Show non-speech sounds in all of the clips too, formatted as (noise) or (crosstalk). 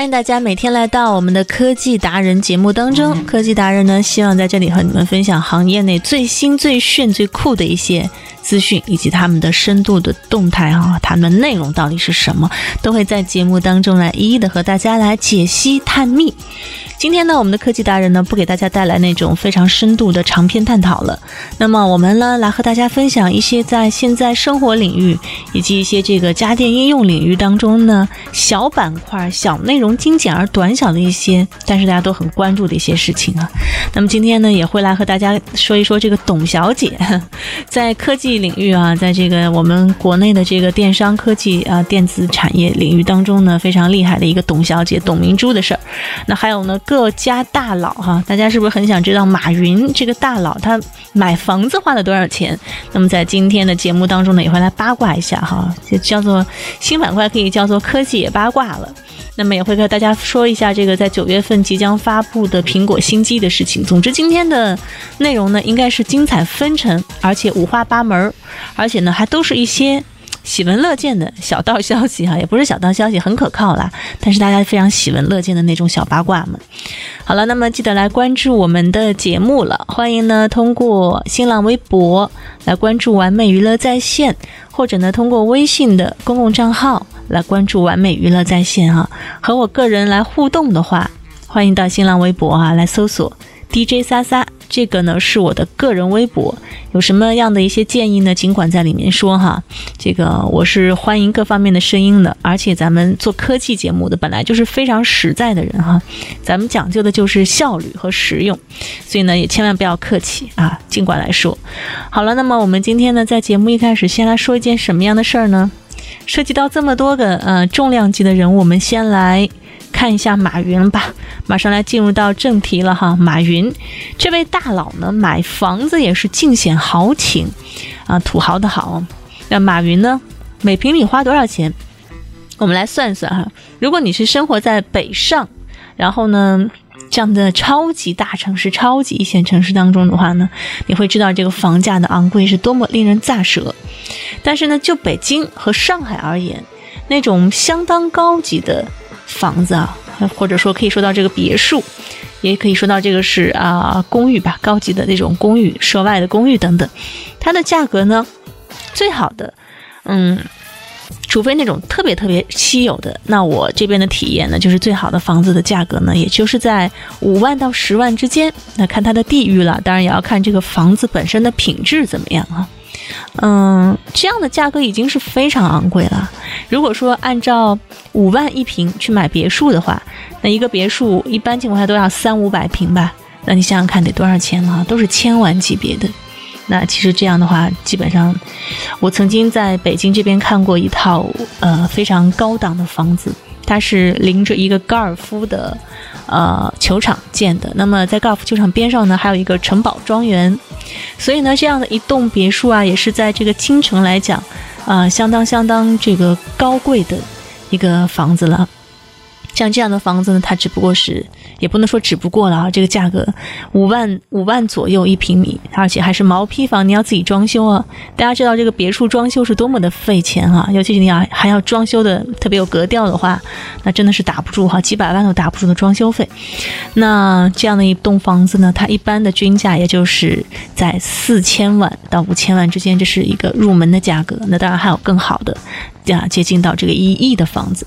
欢迎大家每天来到我们的科技达人节目当中。科技达人呢，希望在这里和你们分享行业内最新、最炫、最酷的一些资讯，以及他们的深度的动态啊，他们的内容到底是什么，都会在节目当中来一一的和大家来解析探秘。今天呢，我们的科技达人呢，不给大家带来那种非常深度的长篇探讨了。那么我们呢，来和大家分享一些在现在生活领域以及一些这个家电应用领域当中呢，小板块、小内容精简而短小的一些，但是大家都很关注的一些事情啊。那么今天呢，也会来和大家说一说这个董小姐 (laughs) 在科技领域啊，在这个我们国内的这个电商科技啊电子产业领域当中呢，非常厉害的一个董小姐董明珠的事儿。那还有呢？各家大佬哈，大家是不是很想知道马云这个大佬他买房子花了多少钱？那么在今天的节目当中呢，也会来八卦一下哈，就叫做新板块可以叫做科技也八卦了。那么也会和大家说一下这个在九月份即将发布的苹果新机的事情。总之今天的内容呢，应该是精彩纷呈，而且五花八门，而且呢还都是一些。喜闻乐见的小道消息哈，也不是小道消息，很可靠啦。但是大家非常喜闻乐见的那种小八卦嘛。好了，那么记得来关注我们的节目了。欢迎呢通过新浪微博来关注完美娱乐在线，或者呢通过微信的公共账号来关注完美娱乐在线哈。和我个人来互动的话，欢迎到新浪微博啊来搜索 DJ 撒撒。这个呢是我的个人微博，有什么样的一些建议呢？尽管在里面说哈。这个我是欢迎各方面的声音的，而且咱们做科技节目的本来就是非常实在的人哈，咱们讲究的就是效率和实用，所以呢也千万不要客气啊，尽管来说。好了，那么我们今天呢在节目一开始先来说一件什么样的事儿呢？涉及到这么多个呃重量级的人物，我们先来。看一下马云吧，马上来进入到正题了哈。马云这位大佬呢，买房子也是尽显豪情啊，土豪的好。那马云呢，每平米花多少钱？我们来算算哈。如果你是生活在北上，然后呢这样的超级大城市、超级一线城市当中的话呢，你会知道这个房价的昂贵是多么令人咋舌。但是呢，就北京和上海而言，那种相当高级的。房子啊，或者说可以说到这个别墅，也可以说到这个是啊公寓吧，高级的那种公寓、涉外的公寓等等，它的价格呢，最好的，嗯，除非那种特别特别稀有的，那我这边的体验呢，就是最好的房子的价格呢，也就是在五万到十万之间，那看它的地域了，当然也要看这个房子本身的品质怎么样啊。嗯，这样的价格已经是非常昂贵了。如果说按照五万一平去买别墅的话，那一个别墅一般情况下都要三五百平吧？那你想想看得多少钱了？都是千万级别的。那其实这样的话，基本上我曾经在北京这边看过一套呃非常高档的房子，它是临着一个高尔夫的呃球场建的。那么在高尔夫球场边上呢，还有一个城堡庄园。所以呢，这样的一栋别墅啊，也是在这个京城来讲，啊，相当相当这个高贵的一个房子了。像这样的房子呢，它只不过是。也不能说只不过了啊，这个价格五万五万左右一平米，而且还是毛坯房，你要自己装修啊。大家知道这个别墅装修是多么的费钱啊，尤其是你要还要装修的特别有格调的话，那真的是打不住哈，几百万都打不住的装修费。那这样的一栋房子呢，它一般的均价也就是在四千万到五千万之间，这是一个入门的价格。那当然还有更好的。啊，接近到这个一亿的房子，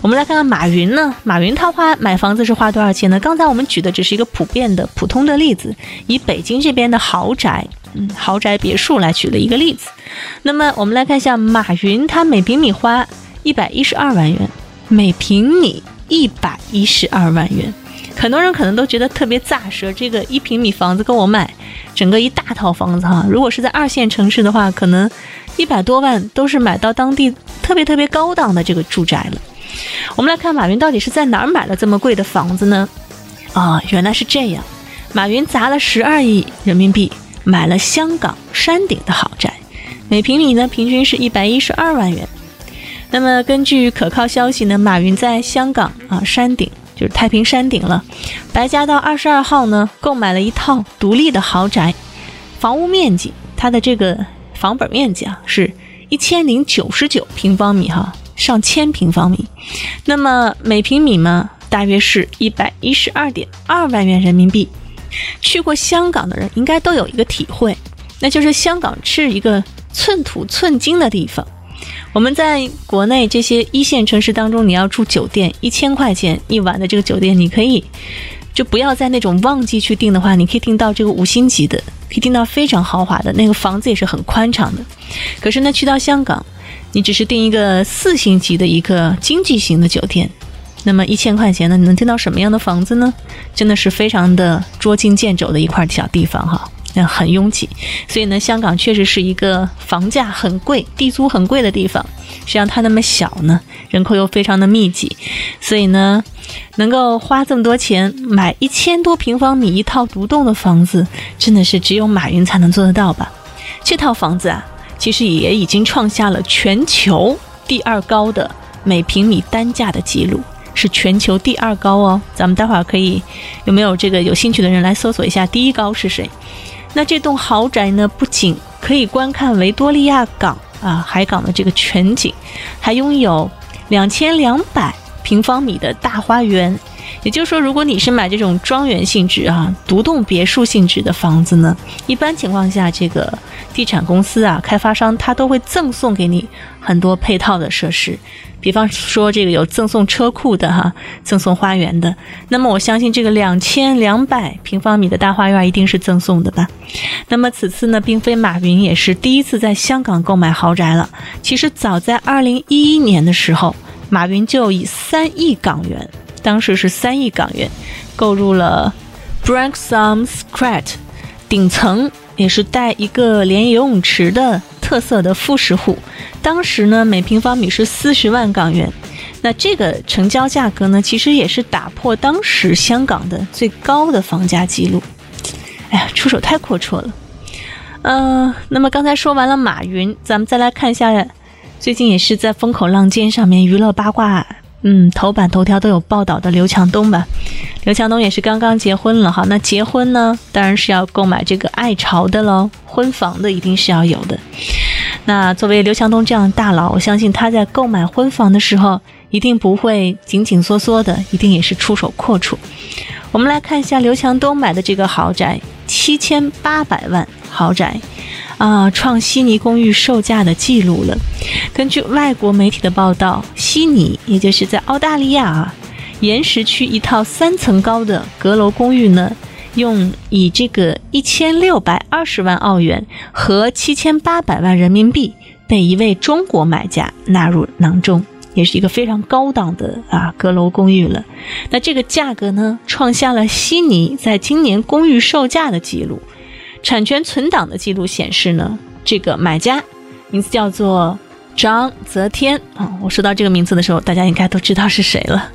我们来看看马云呢？马云他花买房子是花多少且呢？刚才我们举的只是一个普遍的、普通的例子，以北京这边的豪宅，嗯，豪宅别墅来举了一个例子。那么我们来看一下，马云他每平米花一百一十二万元，每平米一百一十二万元。很多人可能都觉得特别咋舌，这个一平米房子跟我买整个一大套房子哈，如果是在二线城市的话，可能一百多万都是买到当地特别特别高档的这个住宅了。我们来看马云到底是在哪儿买了这么贵的房子呢？啊，原来是这样，马云砸了十二亿人民币买了香港山顶的豪宅，每平米呢平均是一百一十二万元。那么根据可靠消息呢，马云在香港啊山顶。就是太平山顶了，白加道二十二号呢，购买了一套独立的豪宅，房屋面积，它的这个房本面积啊，是一千零九十九平方米哈，上千平方米，那么每平米呢，大约是一百一十二点二万元人民币。去过香港的人应该都有一个体会，那就是香港是一个寸土寸金的地方。我们在国内这些一线城市当中，你要住酒店，一千块钱一晚的这个酒店，你可以就不要在那种旺季去订的话，你可以订到这个五星级的，可以订到非常豪华的那个房子也是很宽敞的。可是呢，去到香港，你只是订一个四星级的一个经济型的酒店，那么一千块钱呢，你能订到什么样的房子呢？真的是非常的捉襟见肘的一块小地方哈。那很拥挤，所以呢，香港确实是一个房价很贵、地租很贵的地方。实际上它那么小呢，人口又非常的密集，所以呢，能够花这么多钱买一千多平方米一套独栋的房子，真的是只有马云才能做得到吧？这套房子啊，其实也已经创下了全球第二高的每平米单价的记录，是全球第二高哦。咱们待会儿可以有没有这个有兴趣的人来搜索一下第一高是谁？那这栋豪宅呢，不仅可以观看维多利亚港啊海港的这个全景，还拥有两千两百平方米的大花园。也就是说，如果你是买这种庄园性质啊、独栋别墅性质的房子呢，一般情况下，这个地产公司啊、开发商他都会赠送给你很多配套的设施。比方说，这个有赠送车库的哈，赠送花园的。那么我相信这个两千两百平方米的大花园一定是赠送的吧？那么此次呢，并非马云也是第一次在香港购买豪宅了。其实早在二零一一年的时候，马云就以三亿港元，当时是三亿港元，购入了 Branksome Strat，顶层也是带一个连游泳池的。特色的复式户，当时呢每平方米是四十万港元，那这个成交价格呢，其实也是打破当时香港的最高的房价记录。哎呀，出手太阔绰了。嗯，那么刚才说完了马云，咱们再来看一下，最近也是在风口浪尖上面娱乐八卦。嗯，头版头条都有报道的刘强东吧？刘强东也是刚刚结婚了哈。那结婚呢，当然是要购买这个爱巢的喽，婚房的一定是要有的。那作为刘强东这样的大佬，我相信他在购买婚房的时候，一定不会紧紧缩缩的，一定也是出手阔绰。我们来看一下刘强东买的这个豪宅，七千八百万豪宅。啊，创悉尼公寓售价的记录了。根据外国媒体的报道，悉尼也就是在澳大利亚啊，岩石区一套三层高的阁楼公寓呢，用以这个一千六百二十万澳元和七千八百万人民币被一位中国买家纳入囊中，也是一个非常高档的啊阁楼公寓了。那这个价格呢，创下了悉尼在今年公寓售价的记录。产权存档的记录显示呢，这个买家名字叫做张泽天啊。我说到这个名字的时候，大家应该都知道是谁了。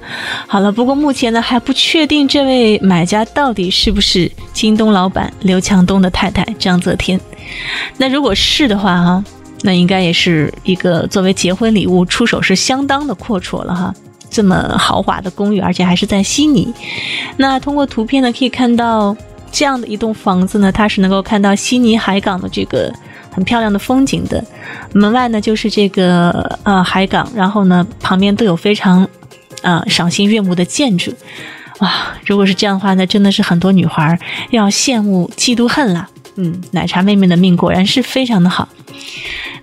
好了，不过目前呢还不确定这位买家到底是不是京东老板刘强东的太太张泽天。那如果是的话哈，那应该也是一个作为结婚礼物出手是相当的阔绰了哈。这么豪华的公寓，而且还是在悉尼。那通过图片呢可以看到。这样的一栋房子呢，它是能够看到悉尼海港的这个很漂亮的风景的。门外呢就是这个呃海港，然后呢旁边都有非常啊赏心悦目的建筑。哇，如果是这样的话，那真的是很多女孩要羡慕嫉妒恨啦。嗯，奶茶妹妹的命果然是非常的好。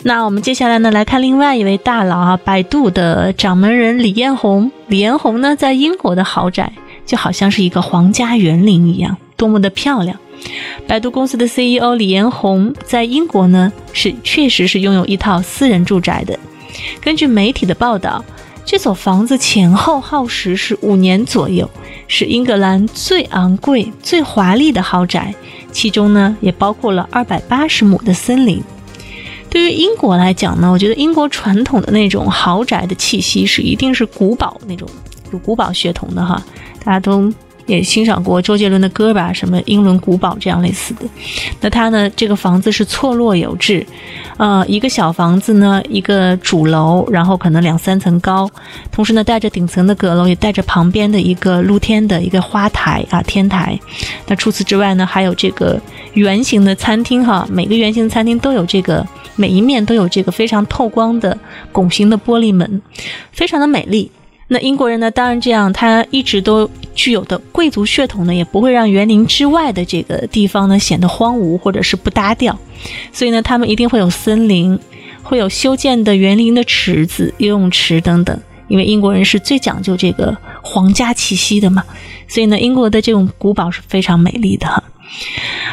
那我们接下来呢来看另外一位大佬啊，百度的掌门人李彦宏。李彦宏呢在英国的豪宅就好像是一个皇家园林一样。多么的漂亮！百度公司的 CEO 李彦宏在英国呢，是确实是拥有一套私人住宅的。根据媒体的报道，这所房子前后耗时是五年左右，是英格兰最昂贵、最华丽的豪宅，其中呢也包括了二百八十亩的森林。对于英国来讲呢，我觉得英国传统的那种豪宅的气息是一定是古堡那种有古堡血统的哈，大家都。也欣赏过周杰伦的歌吧，什么英伦古堡这样类似的。那他呢，这个房子是错落有致，呃，一个小房子呢，一个主楼，然后可能两三层高，同时呢带着顶层的阁楼，也带着旁边的一个露天的一个花台啊天台。那除此之外呢，还有这个圆形的餐厅哈，每个圆形餐厅都有这个每一面都有这个非常透光的拱形的玻璃门，非常的美丽。那英国人呢？当然这样，他一直都具有的贵族血统呢，也不会让园林之外的这个地方呢显得荒芜或者是不搭调。所以呢，他们一定会有森林，会有修建的园林的池子、游泳池等等。因为英国人是最讲究这个皇家气息的嘛，所以呢，英国的这种古堡是非常美丽的哈。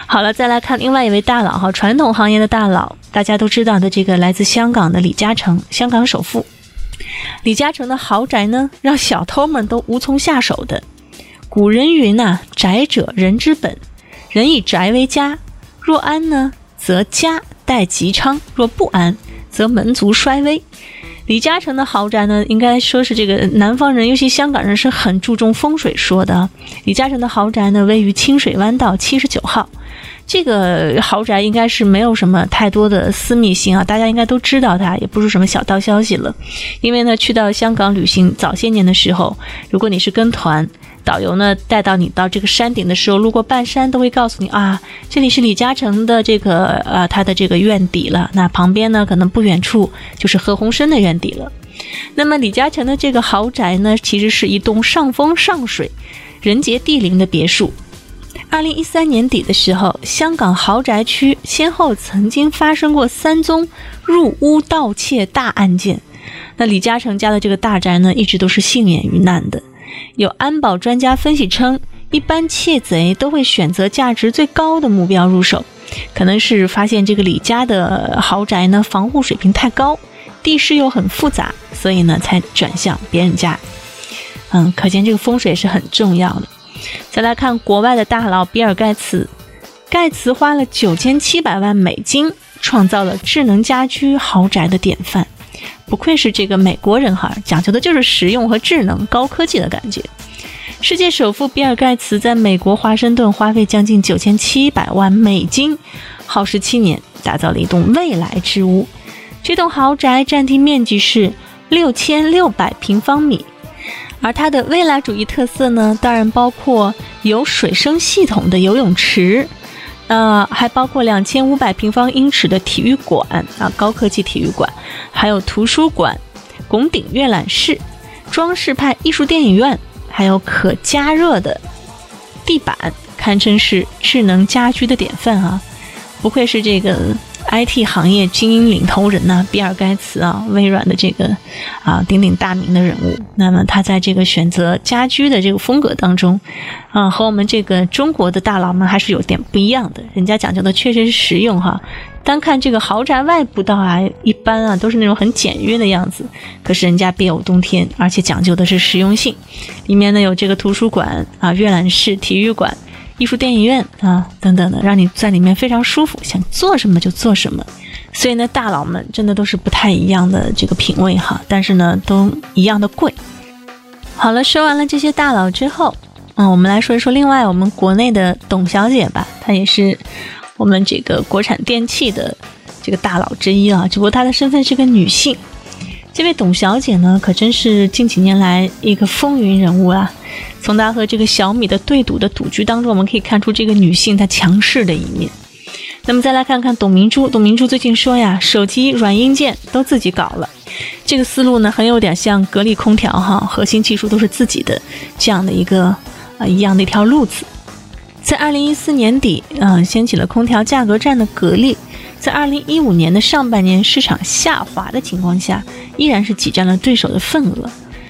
好了，再来看另外一位大佬哈，传统行业的大佬，大家都知道的这个来自香港的李嘉诚，香港首富。李嘉诚的豪宅呢，让小偷们都无从下手的。古人云呐：“宅者人之本，人以宅为家。若安呢，则家代吉昌；若不安，则门族衰微。”李嘉诚的豪宅呢，应该说是这个南方人，尤其香港人是很注重风水说的。李嘉诚的豪宅呢，位于清水湾道七十九号。这个豪宅应该是没有什么太多的私密性啊，大家应该都知道它，也不是什么小道消息了。因为呢，去到香港旅行，早些年的时候，如果你是跟团，导游呢带到你到这个山顶的时候，路过半山都会告诉你啊，这里是李嘉诚的这个呃他的这个院邸了。那旁边呢，可能不远处就是何鸿燊的院邸了。那么李嘉诚的这个豪宅呢，其实是一栋上风上水、人杰地灵的别墅。二零一三年底的时候，香港豪宅区先后曾经发生过三宗入屋盗窃大案件。那李嘉诚家的这个大宅呢，一直都是幸免于难的。有安保专家分析称，一般窃贼都会选择价值最高的目标入手，可能是发现这个李家的豪宅呢防护水平太高，地势又很复杂，所以呢才转向别人家。嗯，可见这个风水是很重要的。再来看国外的大佬比尔盖茨，盖茨花了九千七百万美金创造了智能家居豪宅的典范，不愧是这个美国人哈，讲究的就是实用和智能、高科技的感觉。世界首富比尔盖茨在美国华盛顿花费将近九千七百万美金，耗时七年打造了一栋未来之屋。这栋豪宅占地面积是六千六百平方米。而它的未来主义特色呢，当然包括有水声系统的游泳池，呃，还包括两千五百平方英尺的体育馆啊，高科技体育馆，还有图书馆、拱顶阅览室、装饰派艺术电影院，还有可加热的地板，堪称是智能家居的典范啊！不愧是这个。IT 行业精英领头人呐，比尔盖茨啊，微软的这个啊鼎鼎大名的人物。那么他在这个选择家居的这个风格当中，啊，和我们这个中国的大佬们还是有点不一样的。人家讲究的确实是实用哈。单看这个豪宅外部倒还一般啊，都是那种很简约的样子。可是人家别有洞天，而且讲究的是实用性。里面呢有这个图书馆啊、阅览室、体育馆。艺术电影院啊，等等的，让你在里面非常舒服，想做什么就做什么。所以呢，大佬们真的都是不太一样的这个品味哈，但是呢，都一样的贵。好了，说完了这些大佬之后，嗯，我们来说一说另外我们国内的董小姐吧，她也是我们这个国产电器的这个大佬之一啊，只不过她的身份是个女性。这位董小姐呢，可真是近几年来一个风云人物啊！从她和这个小米的对赌的赌局当中，我们可以看出这个女性她强势的一面。那么再来看看董明珠，董明珠最近说呀，手机软硬件都自己搞了，这个思路呢，很有点像格力空调哈，核心技术都是自己的这样的一个啊一样的一条路子。在二零一四年底，嗯，掀起了空调价格战的格力。在二零一五年的上半年市场下滑的情况下，依然是挤占了对手的份额。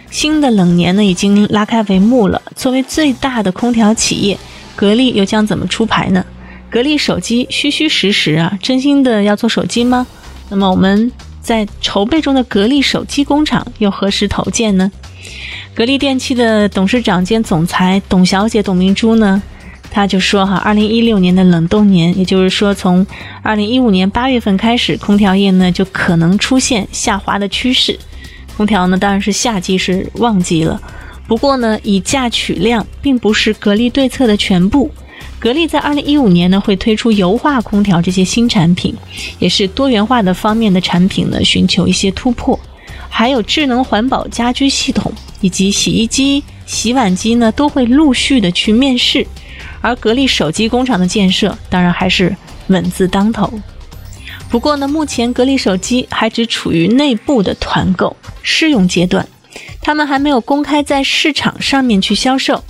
新的冷年呢，已经拉开帷幕了。作为最大的空调企业，格力又将怎么出牌呢？格力手机虚虚实实啊，真心的要做手机吗？那么我们在筹备中的格力手机工厂又何时投建呢？格力电器的董事长兼总裁董小姐董明珠呢？他就说哈，二零一六年的冷冻年，也就是说从二零一五年八月份开始，空调业呢就可能出现下滑的趋势。空调呢当然是夏季是旺季了，不过呢以价取量并不是格力对策的全部。格力在二零一五年呢会推出油化空调这些新产品，也是多元化的方面的产品呢寻求一些突破。还有智能环保家居系统以及洗衣机、洗碗机呢都会陆续的去面世。而格力手机工厂的建设当然还是稳字当头。不过呢，目前格力手机还只处于内部的团购试用阶段，他们还没有公开在市场上面去销售。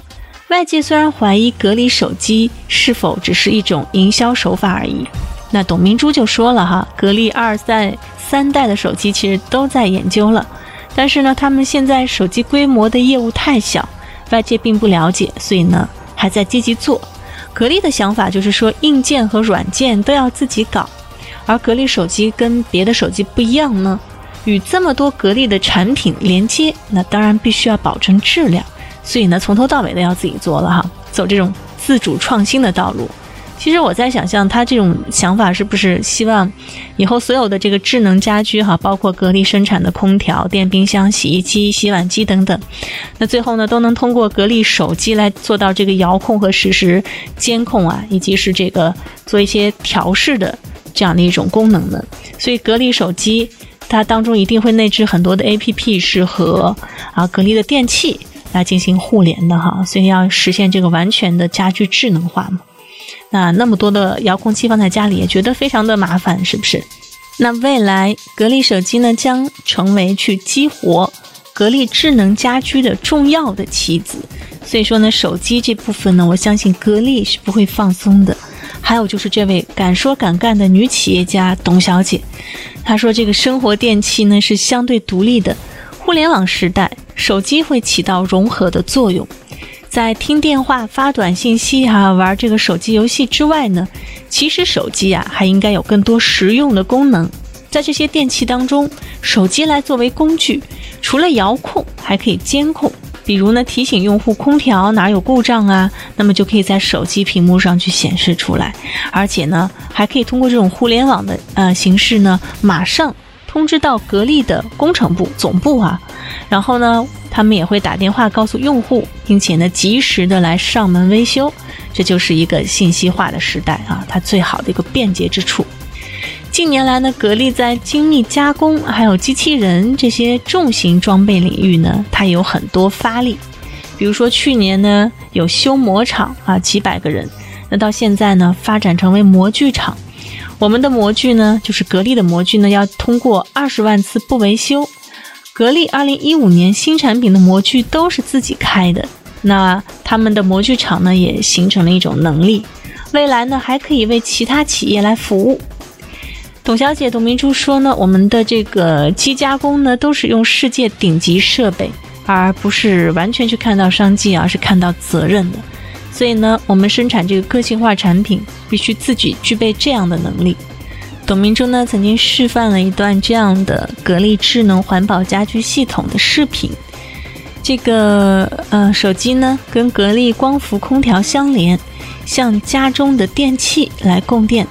外界虽然怀疑格力手机是否只是一种营销手法而已，那董明珠就说了哈，格力二代、三代的手机其实都在研究了，但是呢，他们现在手机规模的业务太小，外界并不了解，所以呢，还在积极做。格力的想法就是说，硬件和软件都要自己搞，而格力手机跟别的手机不一样呢，与这么多格力的产品连接，那当然必须要保证质量。所以呢，从头到尾都要自己做了哈，走这种自主创新的道路。其实我在想象，他这种想法是不是希望以后所有的这个智能家居哈，包括格力生产的空调、电冰箱、洗衣机、洗碗机等等，那最后呢，都能通过格力手机来做到这个遥控和实时监控啊，以及是这个做一些调试的这样的一种功能呢。所以格力手机它当中一定会内置很多的 APP，是和啊格力的电器。来进行互联的哈，所以要实现这个完全的家居智能化嘛。那那么多的遥控器放在家里也觉得非常的麻烦，是不是？那未来格力手机呢将成为去激活格力智能家居的重要的棋子。所以说呢，手机这部分呢，我相信格力是不会放松的。还有就是这位敢说敢干的女企业家董小姐，她说这个生活电器呢是相对独立的。互联网时代，手机会起到融合的作用。在听电话、发短信息、哈玩这个手机游戏之外呢，其实手机啊还应该有更多实用的功能。在这些电器当中，手机来作为工具，除了遥控，还可以监控。比如呢，提醒用户空调哪有故障啊，那么就可以在手机屏幕上去显示出来。而且呢，还可以通过这种互联网的呃形式呢，马上。通知到格力的工程部总部啊，然后呢，他们也会打电话告诉用户，并且呢，及时的来上门维修。这就是一个信息化的时代啊，它最好的一个便捷之处。近年来呢，格力在精密加工还有机器人这些重型装备领域呢，它有很多发力。比如说去年呢，有修模厂啊，几百个人，那到现在呢，发展成为模具厂。我们的模具呢，就是格力的模具呢，要通过二十万次不维修。格力二零一五年新产品的模具都是自己开的，那他们的模具厂呢，也形成了一种能力。未来呢，还可以为其他企业来服务。董小姐董明珠说呢，我们的这个机加工呢，都是用世界顶级设备，而不是完全去看到商机，而是看到责任的。所以呢，我们生产这个个性化产品，必须自己具备这样的能力。董明珠呢，曾经示范了一段这样的格力智能环保家居系统的视频。这个呃，手机呢，跟格力光伏空调相连，向家中的电器来供电，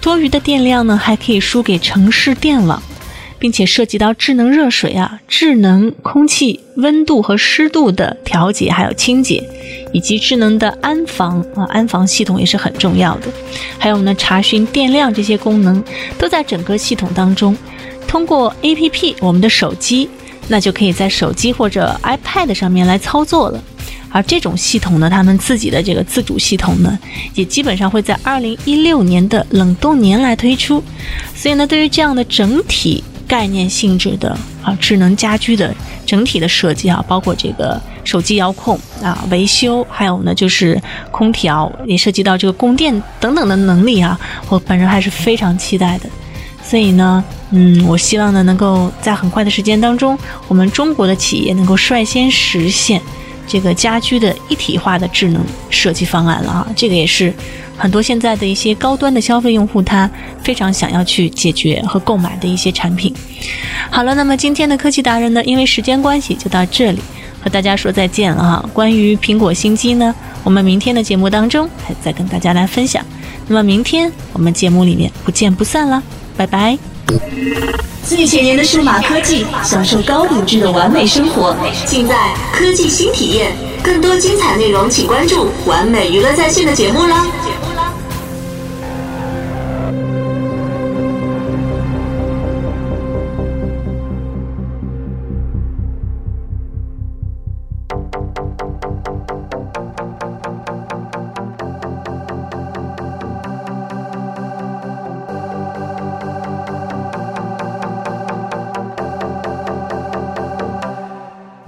多余的电量呢，还可以输给城市电网。并且涉及到智能热水啊、智能空气温度和湿度的调节，还有清洁，以及智能的安防啊，安防系统也是很重要的。还有呢，查询电量这些功能都在整个系统当中。通过 APP，我们的手机那就可以在手机或者 iPad 上面来操作了。而这种系统呢，他们自己的这个自主系统呢，也基本上会在二零一六年的冷冻年来推出。所以呢，对于这样的整体。概念性质的啊，智能家居的整体的设计啊，包括这个手机遥控啊、维修，还有呢就是空调，也涉及到这个供电等等的能力啊，我本人还是非常期待的。所以呢，嗯，我希望呢能够在很快的时间当中，我们中国的企业能够率先实现这个家居的一体化的智能设计方案了啊，这个也是。很多现在的一些高端的消费用户，他非常想要去解决和购买的一些产品。好了，那么今天的科技达人呢，因为时间关系就到这里。和大家说再见了哈。关于苹果新机呢，我们明天的节目当中还再跟大家来分享。那么明天我们节目里面不见不散了，拜拜。最前沿的数码科技，享受高品质的完美生活，尽在科技新体验。更多精彩内容，请关注完美娱乐在线的节目啦。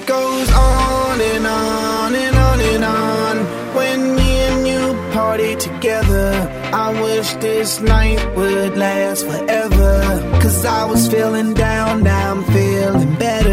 It goes on and on and on and on. When me and you party together, I wish this night would last forever. Cause I was feeling down, now I'm feeling better.